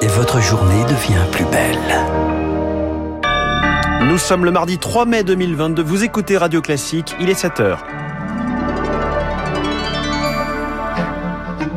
et votre journée devient plus belle. Nous sommes le mardi 3 mai 2022. Vous écoutez Radio Classique, il est 7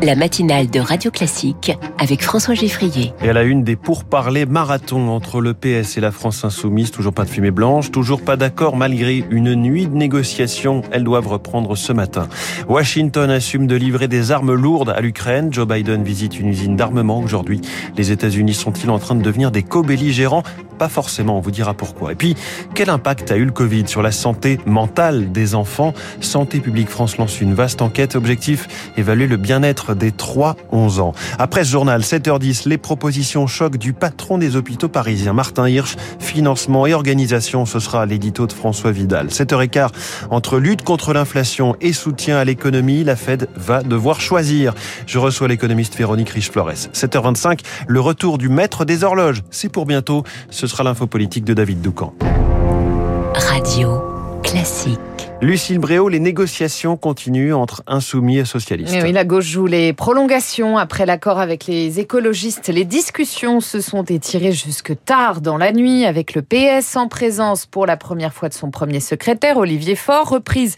La matinale de Radio Classique avec François Geffrier. Et à la une des pourparlers marathon entre le PS et la France Insoumise, toujours pas de fumée blanche, toujours pas d'accord malgré une nuit de négociations. Elles doivent reprendre ce matin. Washington assume de livrer des armes lourdes à l'Ukraine. Joe Biden visite une usine d'armement aujourd'hui. Les États-Unis sont-ils en train de devenir des co-belligérants? Pas forcément, on vous dira pourquoi. Et puis, quel impact a eu le Covid sur la santé mentale des enfants? Santé publique France lance une vaste enquête. Objectif, évaluer le bien-être des 3-11 ans. Après ce journal, 7h10, les propositions choc du patron des hôpitaux parisiens, Martin Hirsch, financement et organisation, ce sera l'édito de François Vidal. 7h15, entre lutte contre l'inflation et soutien à l'économie, la Fed va devoir choisir. Je reçois l'économiste Véronique Riche-Flores. 7h25, le retour du maître des horloges. C'est pour bientôt. Ce sera l'info politique de David Doucan. Radio classique. Lucille Bréau, les négociations continuent entre insoumis et socialistes. oui, la gauche joue les prolongations après l'accord avec les écologistes. Les discussions se sont étirées jusque tard dans la nuit avec le PS en présence pour la première fois de son premier secrétaire, Olivier Faure. Reprise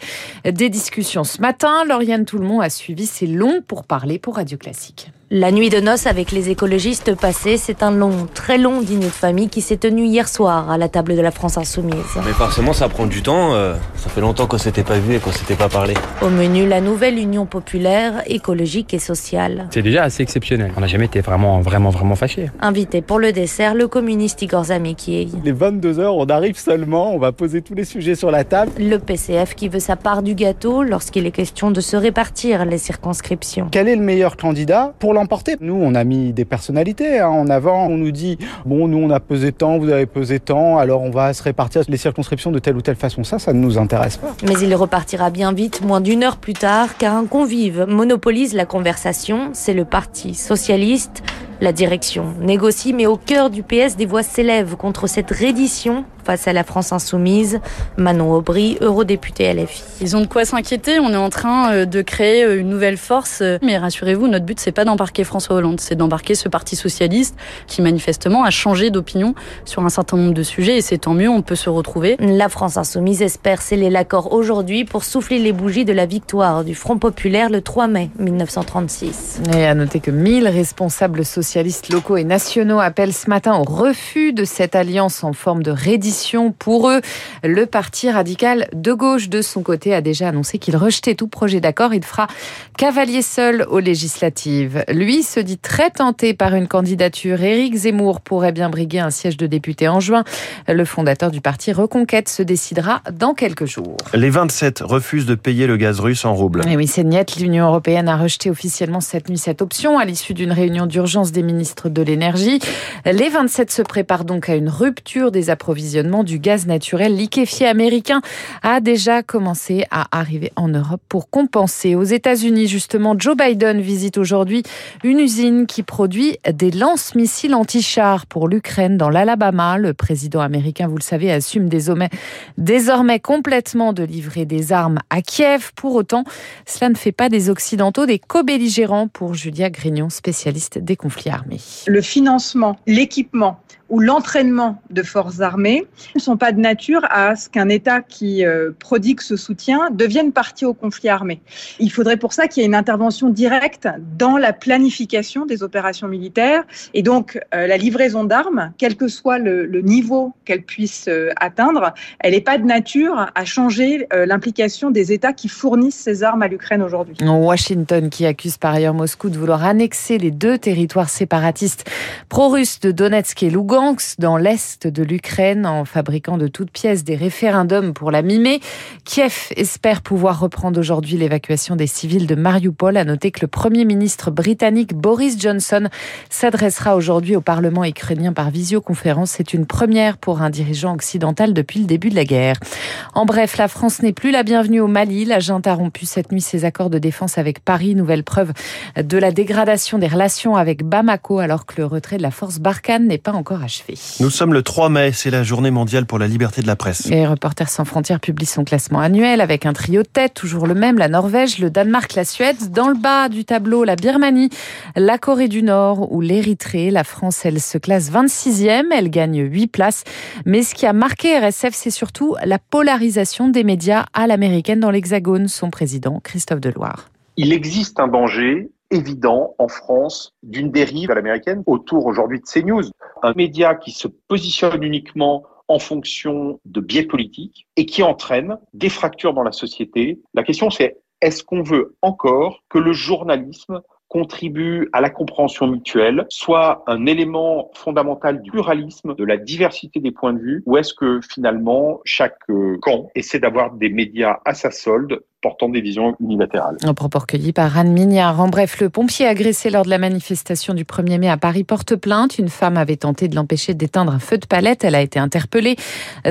des discussions ce matin. Lauriane Toulmont a suivi ces longs pour parler pour Radio Classique. La nuit de noces avec les écologistes passés, c'est un long, très long dîner de famille qui s'est tenu hier soir à la table de la France Insoumise. Mais forcément, ça prend du temps. Euh, ça fait longtemps qu'on s'était pas vu et qu'on s'était pas parlé. Au menu, la nouvelle union populaire, écologique et sociale. C'est déjà assez exceptionnel. On n'a jamais été vraiment, vraiment, vraiment fâchés. Invité pour le dessert, le communiste Igor Zamekiev. Les 22 heures, on arrive seulement, on va poser tous les sujets sur la table. Le PCF qui veut sa part du gâteau lorsqu'il est question de se répartir les circonscriptions. Quel est le meilleur candidat? Pour l'emporter Nous, on a mis des personnalités hein, en avant. On nous dit, bon, nous, on a pesé tant, vous avez pesé tant, alors on va se répartir les circonscriptions de telle ou telle façon. Ça, ça ne nous intéresse pas. Mais il repartira bien vite, moins d'une heure plus tard, car un convive monopolise la conversation. C'est le Parti socialiste. La direction négocie, mais au cœur du PS, des voix s'élèvent contre cette reddition face à la France insoumise. Manon Aubry, eurodéputée LFI. Ils ont de quoi s'inquiéter? On est en train euh, de créer euh, une nouvelle force. Mais rassurez-vous, notre but, c'est pas d'embarquer François Hollande, c'est d'embarquer ce parti socialiste qui, manifestement, a changé d'opinion sur un certain nombre de sujets. Et c'est tant mieux, on peut se retrouver. La France insoumise espère sceller l'accord aujourd'hui pour souffler les bougies de la victoire du Front populaire le 3 mai 1936. Et à noter que 1000 responsables socialistes locaux et nationaux appellent ce matin au refus de cette alliance en forme de reddition pour eux. Le parti radical de gauche, de son côté, a déjà annoncé qu'il rejetait tout projet d'accord. Il fera cavalier seul aux législatives. Lui se dit très tenté par une candidature. Éric Zemmour pourrait bien briguer un siège de député en juin. Le fondateur du parti Reconquête se décidera dans quelques jours. Les 27 refusent de payer le gaz russe en rouble. Et oui, c'est net. L'Union européenne a rejeté officiellement cette nuit cette option à l'issue d'une réunion d'urgence des ministres de l'énergie. Les 27 se préparent donc à une rupture des approvisionnements du gaz naturel liquéfié américain a déjà commencé à arriver en Europe pour compenser. Aux États-Unis, justement, Joe Biden visite aujourd'hui une usine qui produit des lance-missiles anti-chars pour l'Ukraine dans l'Alabama. Le président américain, vous le savez, assume désormais, désormais complètement de livrer des armes à Kiev. Pour autant, cela ne fait pas des Occidentaux des co-belligérants pour Julia Grignon, spécialiste des conflits armés. Le financement, l'équipement ou l'entraînement de forces armées ne sont pas de nature à ce qu'un État qui euh, prodigue ce soutien devienne partie au conflit armé. Il faudrait pour ça qu'il y ait une intervention directe dans la planification des opérations militaires et donc euh, la livraison d'armes, quel que soit le, niveau qu'elle puisse euh, atteindre, elle n'est pas de nature à changer l'implication des États qui fournissent ces armes à l'Ukraine aujourd'hui. Washington qui accuse par ailleurs Moscou de vouloir annexer les deux territoires séparatistes pro-russes de Donetsk et Lugansk dans l'est de l'Ukraine en fabriquant de toutes pièces des référendums pour la mimer. Kiev espère pouvoir reprendre aujourd'hui l'évacuation des civils de Mariupol. À noter que le premier ministre britannique Boris Johnson s'adressera aujourd'hui au Parlement ukrainien par visioconférence. C'est une première pour un dirigeant occidental depuis le début de la guerre. En bref, la France n'est plus la bienvenue au Mali. La junte a rompu cette nuit ses accords de défense avec Paris. Nouvelle preuve de la dégradation des relations avec Bamako alors que le retrait de la force Barkhane n'est pas encore achevé. Nous sommes le 3 mai, c'est la journée mondiale pour la liberté de la presse. Et Reporters sans frontières publie son classement annuel avec un trio de tête, toujours le même, la Norvège, le Danemark, la Suède. Dans le bas du tableau, la Birmanie, la Corée du Nord ou l'Érythrée. La France, elle se classe 26e, elle gagne 8 places. Mais ce qui a marqué RSF, c'est surtout la polarisation des médias à l'américaine dans l'Hexagone. Son président, Christophe Deloire. Il existe un danger évident en France d'une dérive à l'américaine autour aujourd'hui de CNews. Un média qui se positionne uniquement en fonction de biais politiques et qui entraîne des fractures dans la société. La question c'est est-ce qu'on veut encore que le journalisme contribue à la compréhension mutuelle, soit un élément fondamental du pluralisme, de la diversité des points de vue, ou est-ce que finalement chaque camp essaie d'avoir des médias à sa solde portant des visions unilatérales. Un propos recueilli par Anne Mignard. En bref, le pompier agressé lors de la manifestation du 1er mai à Paris porte plainte. Une femme avait tenté de l'empêcher d'éteindre un feu de palette. Elle a été interpellée.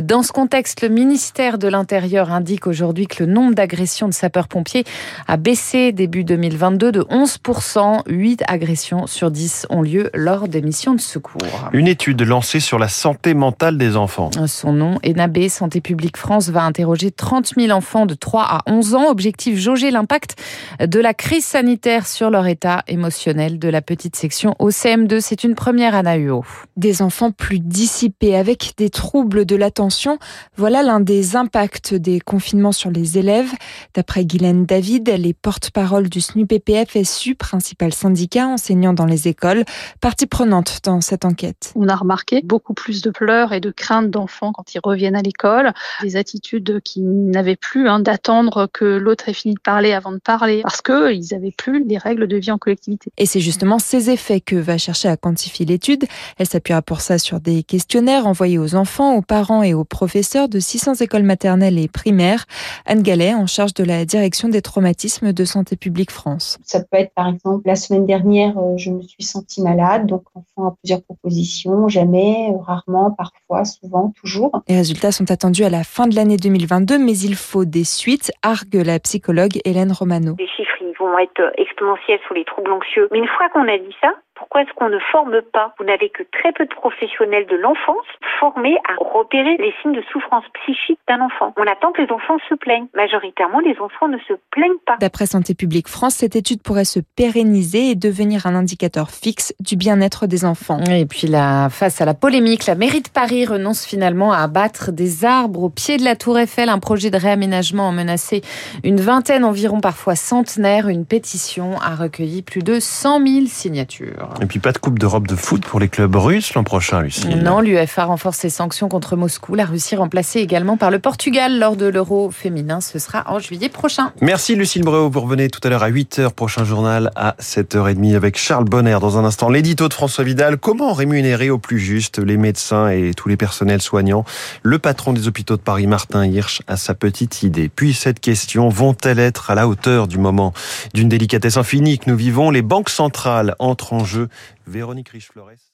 Dans ce contexte, le ministère de l'Intérieur indique aujourd'hui que le nombre d'agressions de sapeurs-pompiers a baissé début 2022 de 11%. 8 agressions sur 10 ont lieu lors des missions de secours. Une étude lancée sur la santé mentale des enfants. Son nom, ENAB, Santé publique France, va interroger 30 000 enfants de 3 à 11 ans Objectif jauger l'impact de la crise sanitaire sur leur état émotionnel de la petite section OCM2. C'est une première à NAUO. Des enfants plus dissipés avec des troubles de l'attention. Voilà l'un des impacts des confinements sur les élèves. D'après Guylaine David, elle est porte-parole du SNUPPF-SU, principal syndicat enseignant dans les écoles, partie prenante dans cette enquête. On a remarqué beaucoup plus de pleurs et de craintes d'enfants quand ils reviennent à l'école, des attitudes qui n'avaient plus hein, d'attendre que l'autre ait fini de parler avant de parler, parce qu'ils n'avaient plus les règles de vie en collectivité. Et c'est justement ces effets que va chercher à quantifier l'étude. Elle s'appuiera pour ça sur des questionnaires envoyés aux enfants, aux parents et aux professeurs de 600 écoles maternelles et primaires. Anne Gallet, en charge de la direction des traumatismes de Santé publique France. Ça peut être par exemple, la semaine dernière, euh, je me suis sentie malade, donc l'enfant a plusieurs propositions, jamais, euh, rarement, parfois, souvent, toujours. Les résultats sont attendus à la fin de l'année 2022, mais il faut des suites, argue la psychologue Hélène Romano. Les chiffres vont être exponentiels sur les troubles anxieux. Mais une fois qu'on a dit ça, pourquoi est-ce qu'on ne forme pas Vous n'avez que très peu de professionnels de l'enfance formés à repérer les signes de souffrance psychique d'un enfant. On attend que les enfants se plaignent. Majoritairement, les enfants ne se plaignent pas. D'après Santé publique France, cette étude pourrait se pérenniser et devenir un indicateur fixe du bien-être des enfants. Et puis là, face à la polémique, la mairie de Paris renonce finalement à abattre des arbres au pied de la Tour Eiffel. Un projet de réaménagement a menacé une vingtaine, environ parfois centenaire. Une pétition a recueilli plus de 100 000 signatures. Et puis pas de Coupe d'Europe de foot pour les clubs russes l'an prochain, Lucie. Non, l'UEFA renforce ses sanctions contre Moscou. La Russie remplacée également par le Portugal lors de l'Euro féminin. Ce sera en juillet prochain. Merci Lucille Bréau. Vous revenez tout à l'heure à 8h. Prochain journal à 7h30 avec Charles Bonner. Dans un instant, l'édito de François Vidal. Comment rémunérer au plus juste les médecins et tous les personnels soignants? Le patron des hôpitaux de Paris, Martin Hirsch, a sa petite idée. Puis cette question, vont-elles être à la hauteur du moment? D'une délicatesse infinie que nous vivons Les banques centrales entrent en jeu Véronique Riche-Flores.